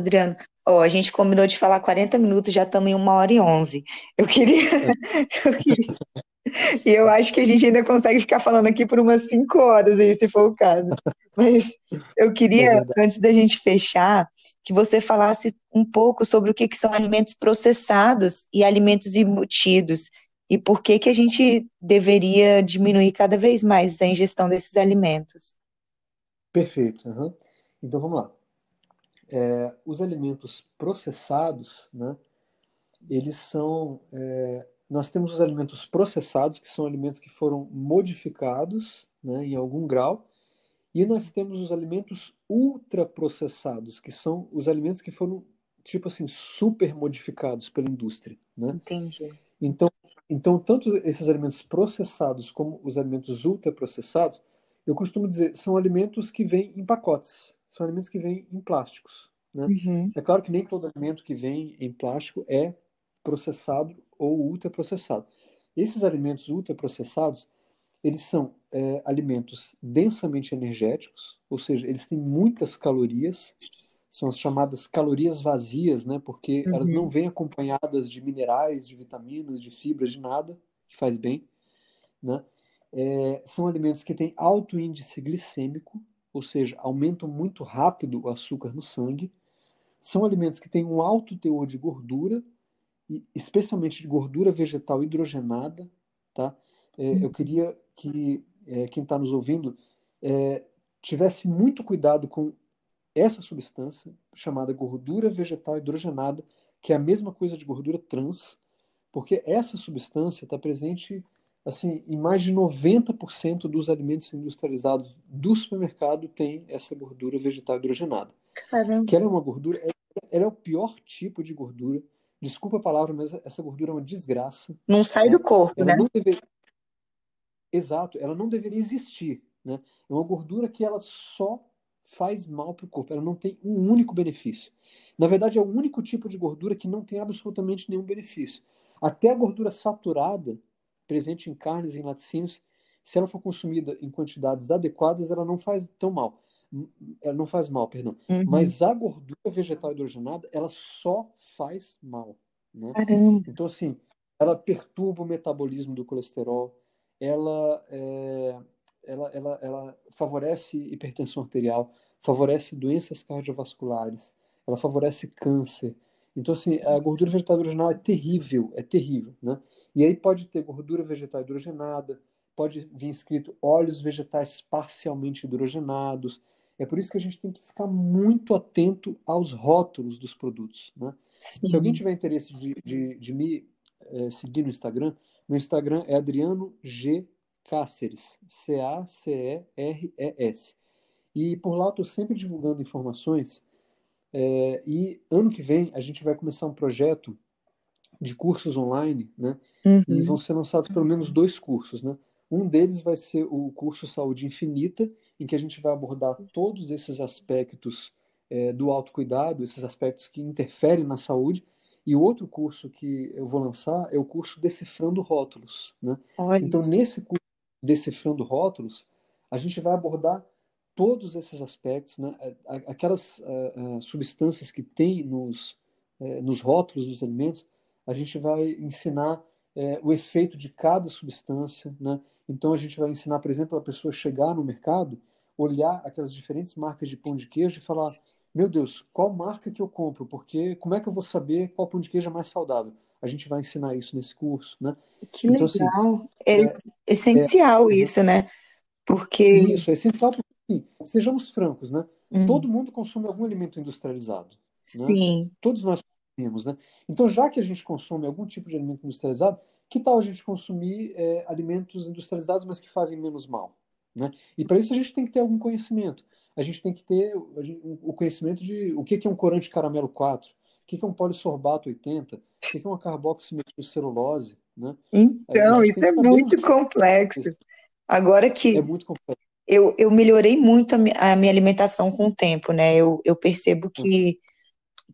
Adriano, ó, a gente combinou de falar 40 minutos, já estamos em uma hora e onze. Eu queria, eu queria, e eu acho que a gente ainda consegue ficar falando aqui por umas cinco horas aí, se for o caso. Mas eu queria, É antes da gente fechar, que você falasse um pouco sobre o que que são alimentos processados e alimentos embutidos, e por que que a gente deveria diminuir cada vez mais a ingestão desses alimentos. Perfeito. aham. Então vamos lá. É, os alimentos processados, né, eles são. é, nós temos os alimentos processados, que são alimentos que foram modificados, né, em algum grau, e nós temos os alimentos ultraprocessados, que são os alimentos que foram, tipo assim, super modificados pela indústria, né? Entendi. Então, então, tanto esses alimentos processados como os alimentos ultraprocessados, eu costumo dizer, são alimentos que vêm em pacotes, são alimentos que vêm em plásticos, né? Uhum, É claro que nem todo alimento que vem em plástico é processado ou ultraprocessado. Esses alimentos ultraprocessados, eles são é, alimentos densamente energéticos, ou seja, eles têm muitas calorias, são as chamadas calorias vazias, né? Porque elas não uhum. vêm acompanhadas de minerais, de vitaminas, de fibras, de nada, que faz bem, né? É, são alimentos que têm alto índice glicêmico, ou seja, aumentam muito rápido o açúcar no sangue. São alimentos que têm um alto teor de gordura, e especialmente de gordura vegetal hidrogenada, tá? É, eu queria que é, quem está nos ouvindo é, tivesse muito cuidado com essa substância chamada gordura vegetal hidrogenada, que é a mesma coisa de gordura trans, porque essa substância está presente assim em mais de 90% dos alimentos industrializados do supermercado tem essa gordura vegetal hidrogenada. Caramba. Que ela é uma gordura, ela é o pior tipo de gordura. Desculpa a palavra, mas essa gordura é uma desgraça. Não sai do corpo, Ela né? não deveria, exato, ela não deveria existir, né? É uma gordura que ela só faz mal para o corpo. Ela não tem um único benefício. Na verdade, é o único tipo de gordura que não tem absolutamente nenhum benefício. Até a gordura saturada, presente em carnes e em laticínios, se ela for consumida em quantidades adequadas, ela não faz tão mal. Ela não faz mal, perdão. Uhum. Mas a gordura vegetal hidrogenada, ela só faz mal, né? Então, assim, ela perturba o metabolismo do colesterol, ela, é, ela, ela, ela favorece hipertensão arterial, favorece doenças cardiovasculares, ela favorece câncer. Então, assim, a gordura vegetal hidrogenada é terrível, é terrível, né? E aí pode ter gordura vegetal hidrogenada, pode vir escrito óleos vegetais parcialmente hidrogenados. É por isso que a gente tem que ficar muito atento aos rótulos dos produtos, né? Se alguém Sim. tiver interesse de, de, de me eh, seguir no Instagram, meu Instagram é Adriano G. Cáceres, C-A-C-E-R-E-S. E por lá eu estou sempre divulgando informações. Eh, e ano que vem a gente vai começar um projeto de cursos online, né? E Uhum. vão ser lançados pelo menos dois cursos, né? Um deles vai ser o curso Saúde Infinita, em que a gente vai abordar todos esses aspectos eh, do autocuidado, esses aspectos que interferem na saúde. E o outro curso que eu vou lançar é o curso Decifrando Rótulos, né? Olha, Então, nesse curso Decifrando Rótulos, a gente vai abordar todos esses aspectos, né? A- a- Aquelas ah, ah, substâncias que tem nos, eh, nos rótulos dos alimentos, a gente vai ensinar eh, o efeito de cada substância, né? Então, a gente vai ensinar, por exemplo, a pessoa chegar no mercado, olhar aquelas diferentes marcas de pão de queijo e falar: Meu Deus, qual marca que eu compro? Porque como é que eu vou saber qual pão de queijo é mais saudável? A gente vai ensinar isso nesse curso, né? que Então, assim, legal. É é, es- essencial uhum. isso, né? Porque. isso é essencial porque, assim, sejamos francos, né? Hum, Todo mundo consome algum alimento industrializado, né? sim. Todos nós consumimos, né? Então, já que a gente consome algum tipo de alimento industrializado, que tal a gente consumir é, alimentos industrializados, mas que fazem menos mal, né? E para isso a gente tem que ter algum conhecimento. A gente tem que ter gente- o conhecimento de o que que é um corante caramelo 4, o que que é um polissorbato 80, o que que é uma carboximetilcelulose, né? Então, isso é muito complexo. Agora é que muito complexo. Eu, eu melhorei muito a, mi- a minha alimentação com o tempo, né? Eu, eu percebo que,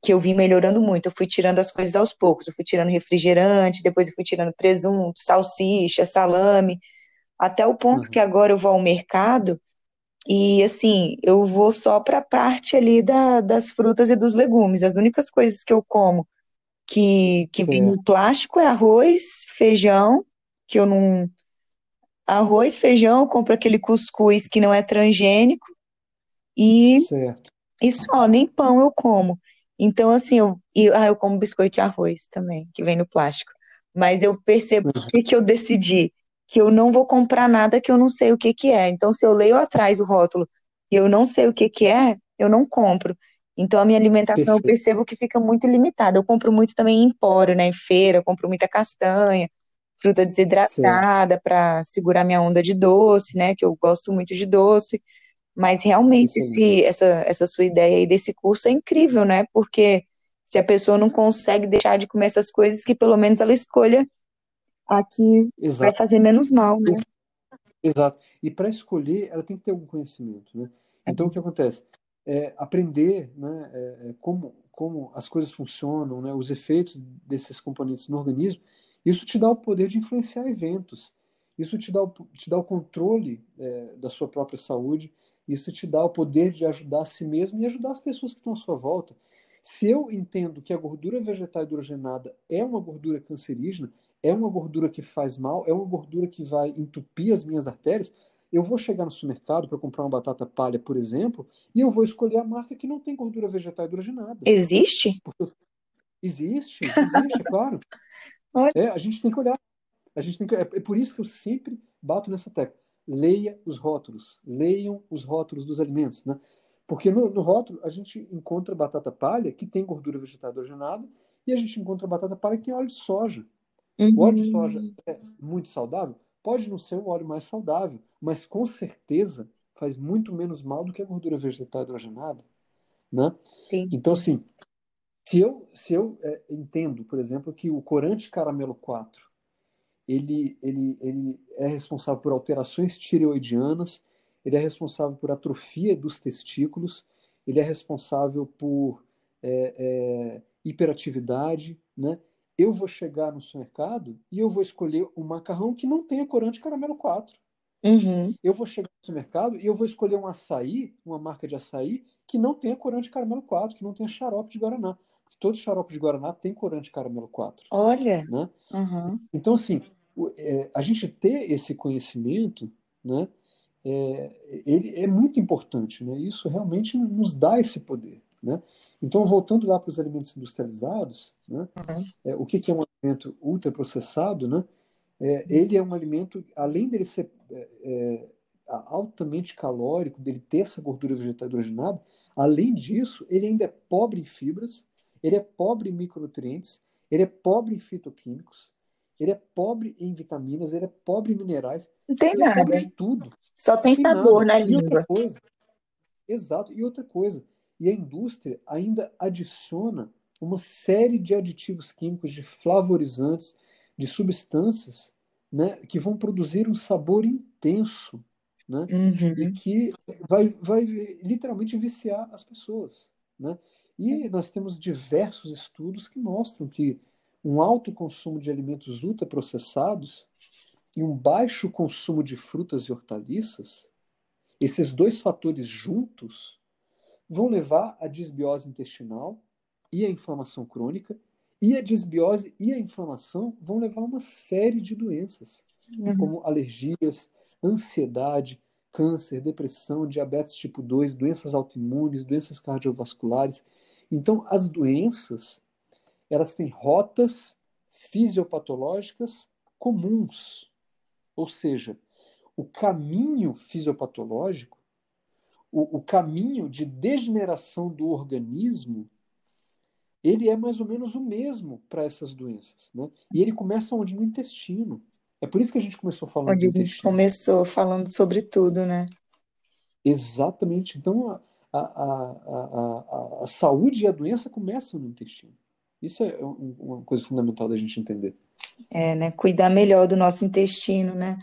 que eu vim melhorando muito. Eu fui tirando as coisas aos poucos. Eu fui tirando refrigerante, depois eu fui tirando presunto, salsicha, salame, até o ponto que Uhum. agora eu vou ao mercado E assim, eu vou só para a parte ali da, das frutas e dos legumes. As únicas coisas que eu como que, que vem no Certo, plástico é arroz, feijão, que eu não. Arroz, feijão, eu compro aquele cuscuz que não é transgênico, e, certo. e só, nem pão eu como. Então, assim, eu, e, ah, eu como biscoito de arroz também, que vem no plástico. Mas eu percebo o Uhum. que que eu decidi, que eu não vou comprar nada que eu não sei o que que é. Então, se eu leio atrás o rótulo e eu não sei o que que é, eu não compro. Então, a minha alimentação eu Perfeito. percebo que fica muito limitada. Eu compro muito também em empório, né, em feira, eu compro muita castanha, fruta desidratada para segurar minha onda de doce, né, que eu gosto muito de doce. Mas realmente esse, essa, essa sua ideia aí desse curso é incrível, né? Porque se a pessoa não consegue deixar de comer essas coisas, que pelo menos ela escolha a que vai Exato. fazer menos mal, né? Ex- Exato. E para escolher, ela tem que ter algum conhecimento, né? Então, o que acontece? É aprender, né, é, é, como, como as coisas funcionam, né, os efeitos desses componentes no organismo, isso te dá o poder de influenciar eventos. Isso te dá o, te dá o controle, é, da sua própria saúde. Isso te dá o poder de ajudar a si mesmo e ajudar as pessoas que estão à sua volta. Se eu entendo que a gordura vegetal hidrogenada é uma gordura cancerígena, é uma gordura que faz mal, é uma gordura que vai entupir as minhas artérias, eu vou chegar no supermercado para comprar uma batata palha, por exemplo, e eu vou escolher a marca que não tem gordura vegetal hidrogenada. Existe? Existe, existe, claro. É, a gente tem que olhar. A gente tem que, é, é por isso que eu sempre bato nessa tecla. Leia os rótulos. Leiam os rótulos dos alimentos, né? Porque no, no rótulo a gente encontra batata palha que tem gordura vegetal hidrogenada e a gente encontra batata palha que tem óleo de soja. O óleo de soja uhum, é muito saudável? Pode não ser o óleo mais saudável, mas com certeza faz muito menos mal do que a gordura vegetal hidrogenada, né? Então, assim, se eu, se eu é, entendo, por exemplo, que o corante caramelo 4 ele, ele, ele é responsável por alterações tireoidianas, ele é responsável por atrofia dos testículos, ele é responsável por é, é, hiperatividade, né? Eu vou chegar no supermercado e eu vou escolher um macarrão que não tenha corante caramelo 4. Uhum. Eu vou chegar no supermercado e eu vou escolher um açaí, uma marca de açaí, que não tenha corante caramelo 4, que não tenha xarope de Guaraná. Porque todo xarope de Guaraná tem corante caramelo 4, Olha, né? uhum. Então, assim, é, a gente ter esse conhecimento, né, é, ele é muito importante, né? Isso realmente nos dá esse poder, né? Então, voltando lá para os alimentos industrializados, né, é, o que que é um alimento ultraprocessado, né? É, ele é um alimento, além dele ser é, é, altamente calórico, dele ter essa gordura vegetal hidrogenada, além disso, ele ainda é pobre em fibras, ele é pobre em micronutrientes, ele é pobre em fitoquímicos, ele é pobre em vitaminas, ele é pobre em minerais, Não tem ele é pobre nada. de tudo, Só tem tem sabor nada. na E outra língua. coisa, exato, e outra coisa, e a indústria ainda adiciona uma série de aditivos químicos, de flavorizantes, de substâncias, né, que vão produzir um sabor intenso, né, e Uhum. que vai, vai literalmente viciar as pessoas, né? E nós temos diversos estudos que mostram que um alto consumo de alimentos ultraprocessados e um baixo consumo de frutas e hortaliças, esses dois fatores juntos vão levar à disbiose intestinal e à inflamação crônica, e a disbiose e a inflamação vão levar a uma série de doenças, Uhum. como alergias, ansiedade, câncer, depressão, diabetes tipo 2, doenças autoimunes, doenças cardiovasculares. Então, as doenças, elas têm rotas fisiopatológicas comuns, ou seja, o caminho fisiopatológico o, o caminho de degeneração do organismo, ele é mais ou menos o mesmo para essas doenças, né? E ele começa onde? No intestino. É por isso que a gente começou falando Onde de a gente começou falando sobre tudo, né? Exatamente. Então, a, a, a, a, saúde e a doença começam no intestino. Isso é um- uma coisa fundamental da gente entender. É, né? Cuidar melhor do nosso intestino, né?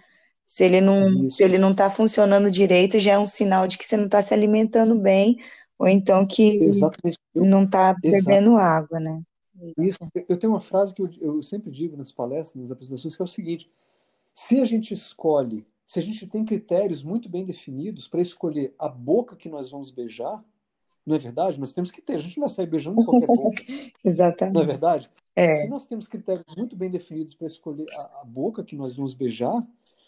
Se ele não, se ele não está funcionando direito, já é um sinal de que você não está se alimentando bem, ou então que exatamente. Não está bebendo água, né? Isso. Eu tenho uma frase que eu, eu sempre digo nas palestras, nas apresentações, que é o seguinte: se a gente escolhe se a gente tem critérios muito bem definidos para escolher a boca que nós vamos beijar, não é verdade? Nós temos que ter, a gente não vai sair beijando qualquer boca. Exatamente. Não é verdade? É. Se nós temos critérios muito bem definidos para escolher a, a, boca que nós vamos beijar,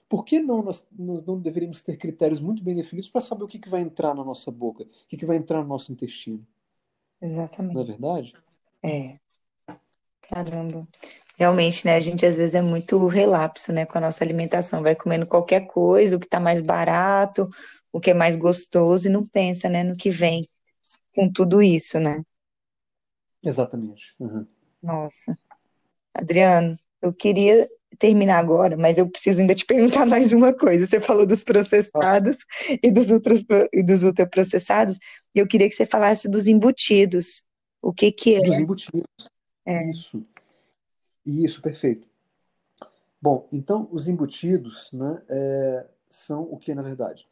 por que não nós, nós não deveríamos ter critérios muito bem definidos para saber o que, que vai entrar na nossa boca, o que, que vai entrar no nosso intestino? Exatamente. Não é verdade? É. Caramba. Realmente, né? A gente às vezes é muito relapso, né, com a nossa alimentação. Vai comendo qualquer coisa, o que está mais barato, o que é mais gostoso, e não pensa, né, no que vem com tudo isso, né? Exatamente. Uhum. Nossa. Adriano, eu queria terminar agora, mas eu preciso ainda te perguntar mais uma coisa. Você falou dos processados ah. e dos, outros, e dos ultraprocessados, e eu queria que você falasse dos embutidos. O que que é? Dos embutidos. É. Isso. Isso, perfeito. Bom, então os embutidos, né, é, são o que na verdade?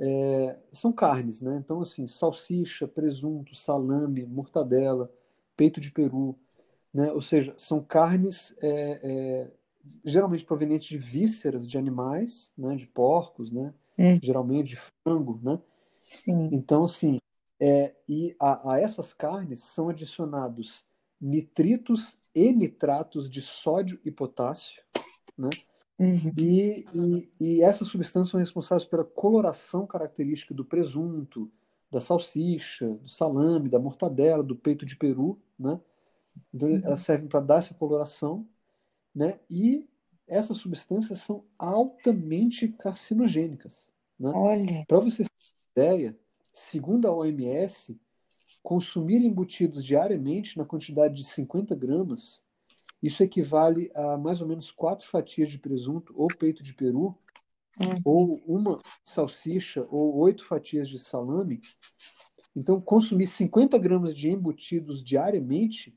É, são carnes, né? Então, assim, salsicha, presunto, salame, mortadela, peito de peru, né? Ou seja, são carnes é, é, geralmente provenientes de vísceras de animais, né? De porcos, né? Hum. Geralmente de frango, né? Sim. Então, assim, é, e a, a essas carnes são adicionados nitritos e nitratos de sódio e potássio, né? Uhum. E, e, e, essas substâncias são responsáveis pela coloração característica do presunto, da salsicha, do salame, da mortadela, do peito de peru, né? Então, uhum. elas servem para dar essa coloração, né? E essas substâncias são altamente carcinogênicas, né? Olha. Para você ter ideia, segundo a OMS, consumir embutidos diariamente na quantidade de 50 gramas isso equivale a mais ou menos quatro fatias de presunto ou peito de peru, uhum. ou uma salsicha, ou oito fatias de salame. Então, consumir 50 gramas de embutidos diariamente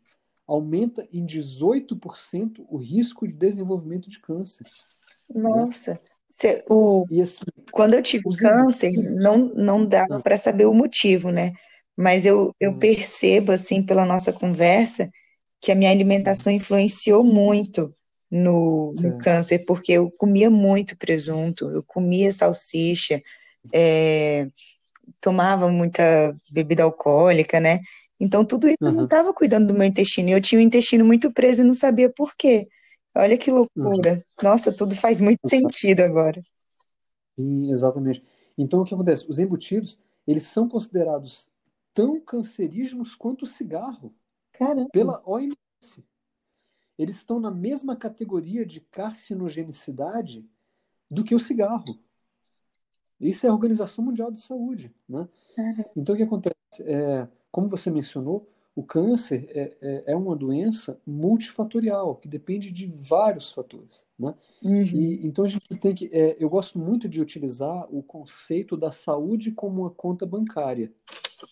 aumenta em 18% o risco de desenvolvimento de câncer. Né? Nossa, né? Cê, o, assim, quando eu tive câncer, não, não dava ah. para saber o motivo, né? Mas eu, eu hum. percebo, assim, pela nossa conversa, que a minha alimentação influenciou muito no, no câncer, porque eu comia muito presunto, eu comia salsicha, é, tomava muita bebida alcoólica, né? Então tudo isso uhum. eu não estava cuidando do meu intestino. E eu tinha o intestino muito preso e não sabia por quê. Olha que loucura. Uhum. Nossa, tudo faz muito sentido agora. Sim, exatamente. Então o que acontece? Os embutidos, eles são considerados tão cancerígenos quanto o cigarro. Caramba. pela OMS. Eles estão na mesma categoria de carcinogenicidade do que o cigarro. Isso é a Organização Mundial de Saúde. Né? Então, o que acontece? É, como você mencionou, o câncer é, é, é, uma doença multifatorial, que depende de vários fatores. Né? Uhum. E, então, a gente tem que. É, eu gosto muito de utilizar o conceito da saúde como uma conta bancária.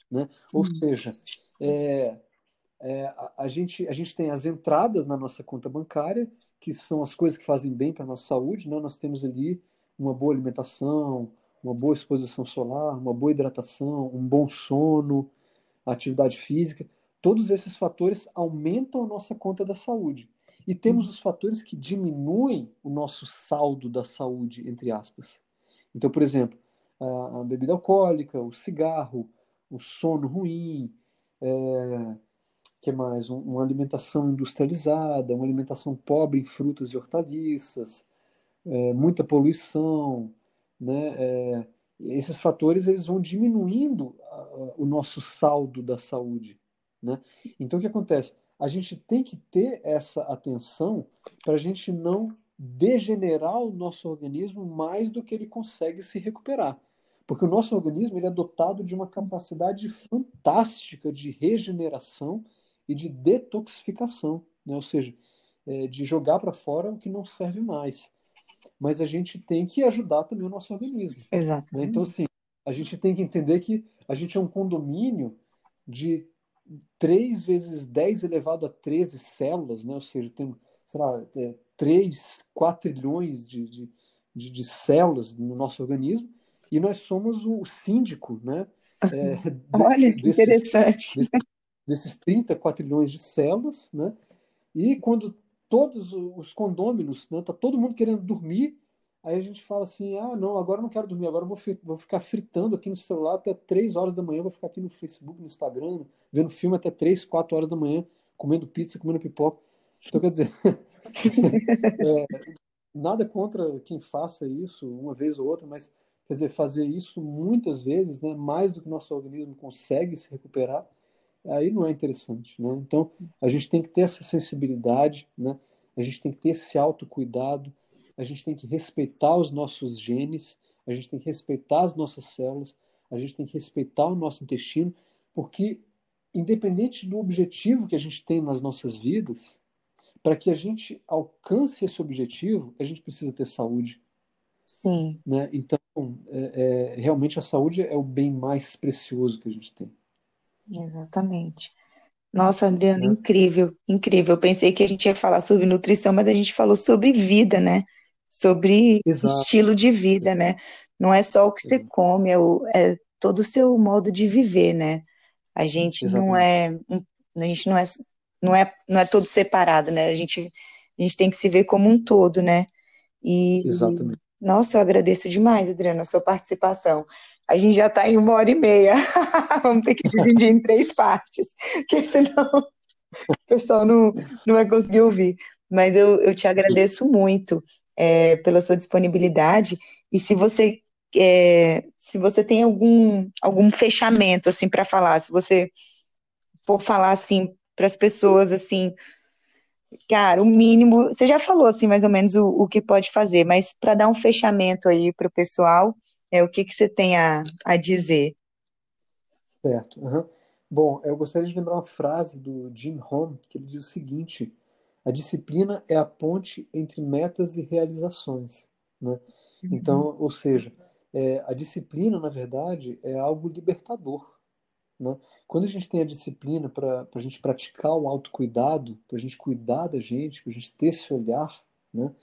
Né? Ou uhum. seja, é, é, a, a, gente, a gente tem as entradas na nossa conta bancária, que são as coisas que fazem bem para a nossa saúde. Né? Nós temos ali uma boa alimentação, uma boa exposição solar, uma boa hidratação, um bom sono, atividade física. Todos esses fatores aumentam a nossa conta da saúde. E temos os fatores que diminuem o nosso saldo da saúde, entre aspas. Então, por exemplo, a bebida alcoólica, o cigarro, o sono ruim, é, que mais? Um, uma alimentação industrializada, uma alimentação pobre em frutas e hortaliças, é, muita poluição, né? É, esses fatores eles vão diminuindo o nosso saldo da saúde, né? Então o que acontece? A gente tem que ter essa atenção para a gente não degenerar o nosso organismo mais do que ele consegue se recuperar. Porque o nosso organismo ele é dotado de uma capacidade fantástica de regeneração e de detoxificação, né? ou seja, é, de jogar para fora o que não serve mais. Mas a gente tem que ajudar também o nosso organismo. Exato. Né? Então, assim, a gente tem que entender que a gente é um condomínio de 3 vezes 10 elevado a 13 células, né? ou seja, tem, sei lá, é, 3, 4 trilhões de, de, de, de células no nosso organismo, e nós somos o síndico, né? É, Olha, que desses, interessante. Desses, desses 30 quatrilhões de células, né? E quando todos os condôminos, né, tá todo mundo querendo dormir, Aí a gente fala assim: ah, não, agora eu não quero dormir, agora eu vou, vou ficar fritando aqui no celular até 3 horas da manhã, vou ficar aqui no Facebook, no Instagram, vendo filme até 3, 4 horas da manhã, comendo pizza, comendo pipoca. Então, quer dizer, é, nada contra quem faça isso uma vez ou outra, mas quer dizer, fazer isso muitas vezes, né, mais do que nosso organismo consegue se recuperar, aí não é interessante, né? Então, a gente tem que ter essa sensibilidade, né? A gente tem que ter esse autocuidado, a gente tem que respeitar os nossos genes, a gente tem que respeitar as nossas células, a gente tem que respeitar o nosso intestino, porque independente do objetivo que a gente tem nas nossas vidas, para que a gente alcance esse objetivo, a gente precisa ter saúde. Sim. Né? Então, é, é, realmente a saúde é o bem mais precioso que a gente tem. Exatamente. Nossa, Adriano, né? incrível, incrível. Eu pensei que a gente ia falar sobre nutrição, mas a gente falou sobre vida, né? Sobre Exato. estilo de vida, né? Não é só o que você come, é, o, é todo o seu modo de viver, né? A gente não é, a gente não é, não é, não é todo separado, né? A gente, a gente tem que se ver como um todo, né? E, Exatamente. Nossa, eu agradeço demais, Adriana, a sua participação. A gente já está em uma hora e meia. Vamos ter que dividir em três partes, porque senão o pessoal não, não vai conseguir ouvir. Mas eu, eu te agradeço muito é, pela sua disponibilidade. E se você é, se você tem algum, algum fechamento assim para falar, se você for falar assim para as pessoas assim, cara, o mínimo, você já falou assim mais ou menos o, o que pode fazer, mas para dar um fechamento aí para o pessoal, é o que, que você tem a, a dizer? Certo. Uhum. Bom, eu gostaria de lembrar uma frase do Jim Rohn, que ele diz o seguinte: a disciplina é a ponte entre metas e realizações. Né? Uhum. Então, ou seja, é, a disciplina, na verdade, é algo libertador. Né? Quando a gente tem a disciplina para a gente praticar o autocuidado, para a gente cuidar da gente, para a gente ter esse olhar, né?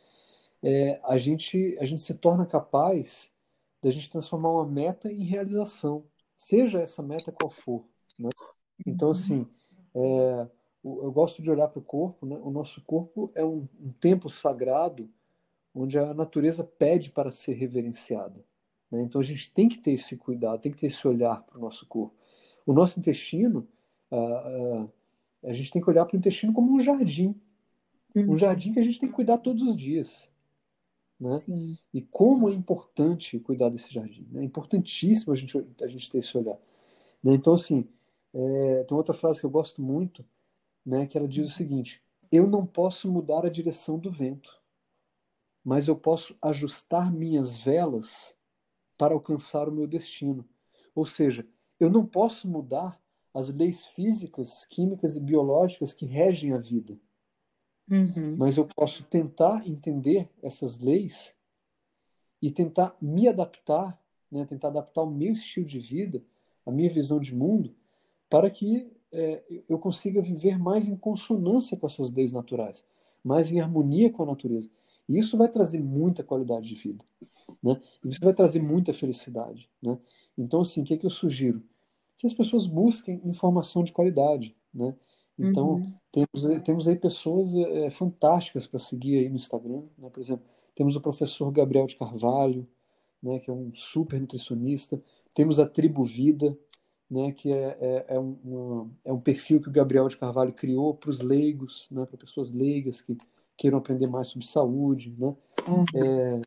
É, a, gente, a gente se torna capaz da gente transformar uma meta em realização, seja essa meta qual for. Né? Então, assim, é, eu gosto de olhar para o corpo, né? o nosso corpo é um, um tempo sagrado onde a natureza pede para ser reverenciada. Né? Então a gente tem que ter esse cuidado, tem que ter esse olhar para o nosso corpo. O nosso intestino, a, a, a gente tem que olhar para o intestino como um jardim. Um uhum. jardim que a gente tem que cuidar todos os dias. Né? E como é importante cuidar desse jardim. Né? É importantíssimo a gente, a gente ter esse olhar. Né? Então, assim, é, tem outra frase que eu gosto muito, né, que ela diz o seguinte: Eu não posso mudar a direção do vento, mas eu posso ajustar minhas velas para alcançar o meu destino. Ou seja, eu não posso mudar as leis físicas, químicas e biológicas que regem a vida. Uhum. Mas eu posso tentar entender essas leis e tentar me adaptar, né, tentar adaptar o meu estilo de vida, a minha visão de mundo, para que é, eu consiga viver mais em consonância com essas leis naturais, mais em harmonia com a natureza. E isso vai trazer muita qualidade de vida, né? Isso vai trazer muita felicidade, né? Então, assim, o que, é que eu sugiro? Que as pessoas busquem informação de qualidade, né? Então, uhum. temos, temos aí pessoas é, fantásticas para seguir aí no Instagram, né? Por exemplo, temos o professor Gabriel de Carvalho, né? Que é um super nutricionista. Temos a Tribo Vida, né? Que é, é, é, um, é um perfil que o Gabriel de Carvalho criou para os leigos, né? Para pessoas leigas que queiram aprender mais sobre saúde, né? Uhum. É,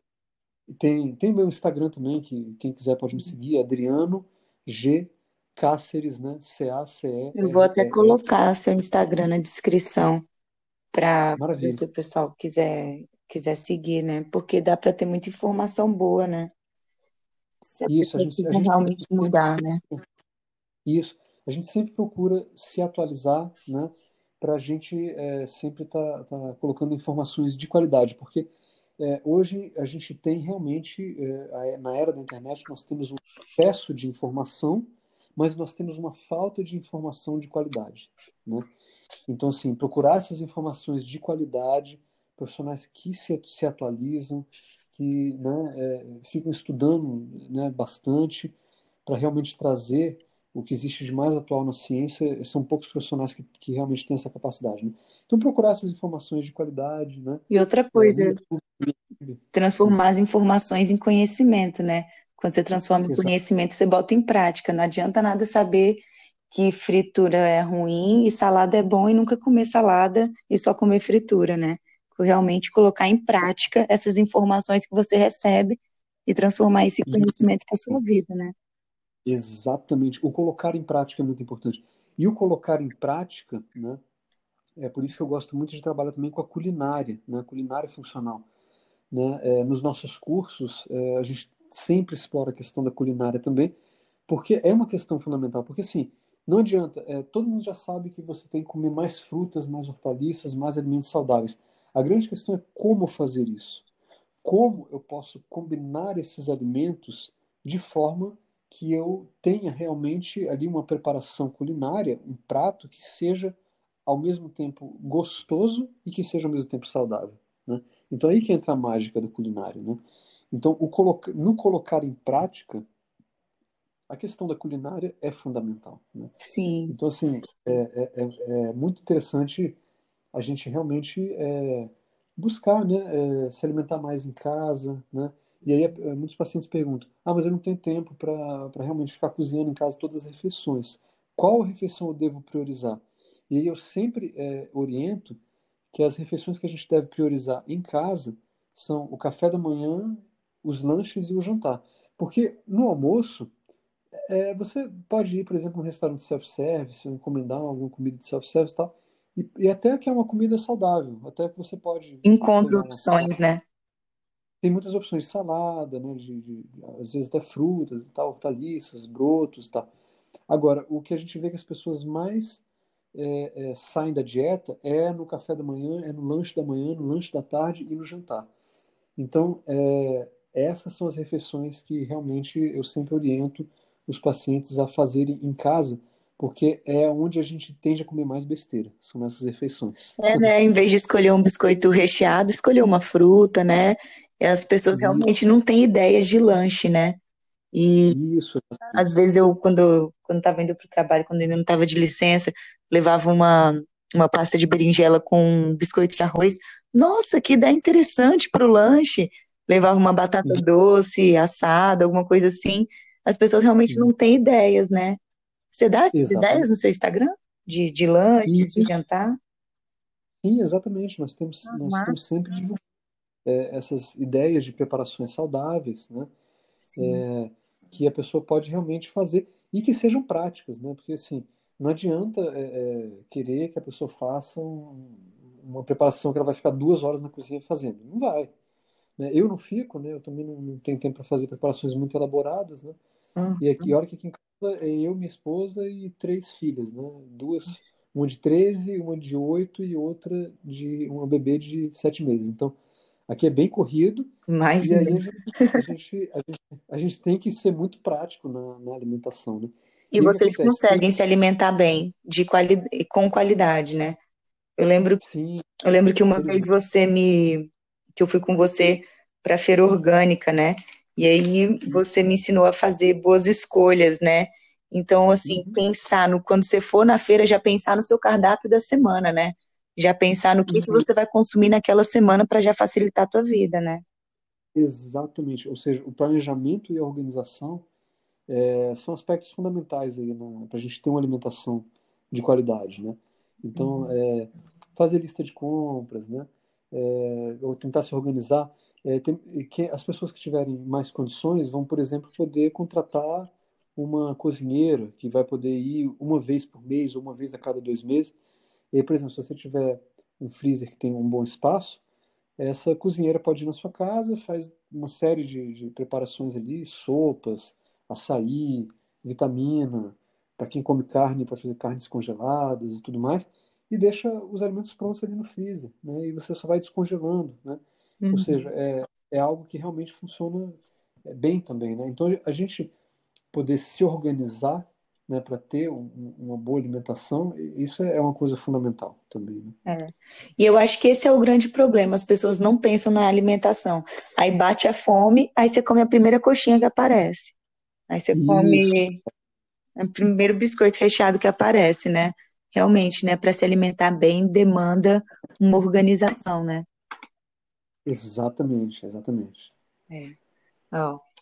tem, tem meu Instagram também, que quem quiser pode me seguir, Adriano G. Cáceres, né? C-A-C-E. Eu vou até colocar seu Instagram na descrição para se o pessoal quiser, quiser seguir, né? Porque dá para ter muita informação boa, né? Se a Isso, a gente, a gente realmente mudar, né? Isso. A gente sempre procura se atualizar, né? Para a gente é, sempre estar tá, tá colocando informações de qualidade, porque é, hoje a gente tem realmente, é, na era da internet, nós temos um excesso de informação, mas nós temos uma falta de informação de qualidade. Né? Então, assim, procurar essas informações de qualidade, profissionais que se, se atualizam, que né, é, ficam estudando né, bastante para realmente trazer o que existe de mais atual na ciência, são poucos profissionais que, que realmente têm essa capacidade. Né? Então, procurar essas informações de qualidade. Né? E outra coisa, transformar as informações em conhecimento, né? Quando você transforma em Exato. conhecimento, você bota em prática. Não adianta nada saber que fritura é ruim e salada é bom e nunca comer salada e só comer fritura, né? Realmente colocar em prática essas informações que você recebe e transformar esse conhecimento para sua vida, né? Exatamente. O colocar em prática é muito importante. E o colocar em prática, né? É por isso que eu gosto muito de trabalhar também com a culinária, né? Culinária funcional. Né? É, nos nossos cursos, é, a gente sempre explora a questão da culinária também, porque é uma questão fundamental. Porque assim, não adianta, é, todo mundo já sabe que você tem que comer mais frutas, mais hortaliças, mais alimentos saudáveis. A grande questão é como fazer isso. Como eu posso combinar esses alimentos de forma que eu tenha realmente ali uma preparação culinária, um prato que seja ao mesmo tempo gostoso e que seja ao mesmo tempo saudável. Né? Então aí que entra a mágica da culinária. Né? Então o coloca... no colocar em prática, a questão da culinária é fundamental. Né? Sim. Então assim, é, é, é, é muito interessante a gente realmente é, buscar né, é, se alimentar mais em casa, né? E aí é, muitos pacientes perguntam: ah, mas eu não tenho tempo para realmente ficar cozinhando em casa todas as refeições. Qual refeição eu devo priorizar? E aí eu sempre é, oriento que as refeições que a gente deve priorizar em casa são o café da manhã, os lanches e o jantar. Porque no almoço, é, você pode ir, por exemplo, num restaurante self-service, encomendar alguma comida de self-service e tal, e, e, até que é uma comida saudável, até que você pode... Encontra opções, né? Tem muitas opções de salada, né, de, de, às vezes até frutas e tal, hortaliças, brotos e tal. Agora, o que a gente vê que as pessoas mais é, é, saem da dieta é no café da manhã, é no lanche da manhã, no lanche da tarde e no jantar. Então, é, essas são as refeições que realmente eu sempre oriento os pacientes a fazerem em casa, porque é onde a gente tende a comer mais besteira, são essas refeições. É, né? Em vez de escolher um biscoito recheado, escolher uma fruta, né? E as pessoas realmente não têm ideias de lanche, né? E Isso. às vezes eu, quando quando estava indo para o trabalho, quando ainda não estava de licença, levava uma, uma pasta de berinjela com biscoito de arroz. Nossa, que ideia interessante para o lanche. Levava uma batata Uhum. doce, assada, alguma coisa assim. As pessoas realmente não Uhum. têm ideias, né? Você dá essas Exatamente. ideias no seu Instagram? De, de lanches, Isso. de jantar? Sim, exatamente. Nós temos, Ah, nós estamos massa. sempre divulgando é, essas ideias de preparações saudáveis, né? É, que a pessoa pode realmente fazer e que sejam práticas, né? Porque assim, não adianta é, é, querer que a pessoa faça um- uma preparação que ela vai ficar duas horas na cozinha fazendo. Não vai. Né? Eu não fico, né? Eu também não, não tenho tempo para fazer preparações muito elaboradas, né? E aqui, olha que aqui em casa é eu, minha esposa e três filhas, né? Duas, uma de 13, uma de 8 e outra de uma bebê de 7 meses. Então, aqui é bem corrido e aí a gente, a gente, a gente, a gente tem que ser muito prático na, na alimentação, né? E E vocês conseguem se alimentar bem, de quali com qualidade, né? Eu lembro, Sim, eu lembro que uma vez você me, que eu fui com você para feira orgânica, né? E aí você me ensinou a fazer boas escolhas, né? Então, assim, Uhum. pensar no quando você for na feira, já pensar no seu cardápio da semana, né? Já pensar no que que Uhum. você vai consumir naquela semana para já facilitar a tua vida, né? Exatamente. Ou seja, o planejamento e a organização é, são aspectos fundamentais aí para a gente ter uma alimentação de qualidade, né? Então, Uhum. é, fazer lista de compras, né? É, ou tentar se organizar. É, tem- que as pessoas que tiverem mais condições vão, por exemplo, poder contratar uma cozinheira que vai poder ir uma vez por mês ou uma vez a cada dois meses. E aí, por exemplo, se você tiver um freezer que tem um bom espaço, essa cozinheira pode ir na sua casa, faz uma série de, de preparações ali, sopas, açaí, vitamina, para quem come carne, para fazer carnes congeladas e tudo mais, e deixa os alimentos prontos ali no freezer, né? E você só vai descongelando, né? Ou Uhum. seja, é, é algo que realmente funciona é, bem também, né? Então a gente poder se organizar, né, para ter um- uma boa alimentação, isso é uma coisa fundamental também, né? É. E eu acho que esse é o grande problema, as pessoas não pensam na alimentação. Aí bate a fome, aí você come a primeira coxinha que aparece. Aí você Isso, come o primeiro biscoito recheado que aparece, né? Realmente, né? Para se alimentar bem, demanda uma organização, né? Exatamente, exatamente. É.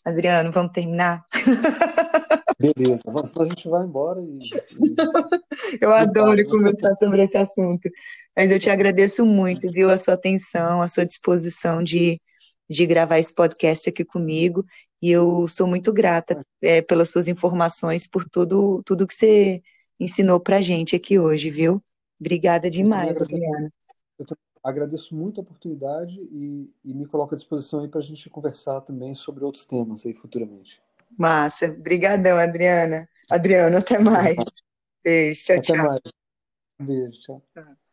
Adriano, vamos terminar? Beleza, vamos, a gente vai embora e, e... Eu adoro conversar sobre esse assunto. Mas eu te agradeço muito, viu, a sua atenção, a sua disposição de, de gravar esse podcast aqui comigo. E eu sou muito grata é, pelas suas informações, por tudo, tudo que você ensinou pra gente aqui hoje, viu? Obrigada demais, Adriana. Eu agradeço muito a oportunidade e, e me coloco à disposição aí para a gente conversar também sobre outros temas aí futuramente. Massa. Obrigadão, Adriana. Adriano, até mais. Beijo. Tchau, até tchau. mais. Beijo, tchau.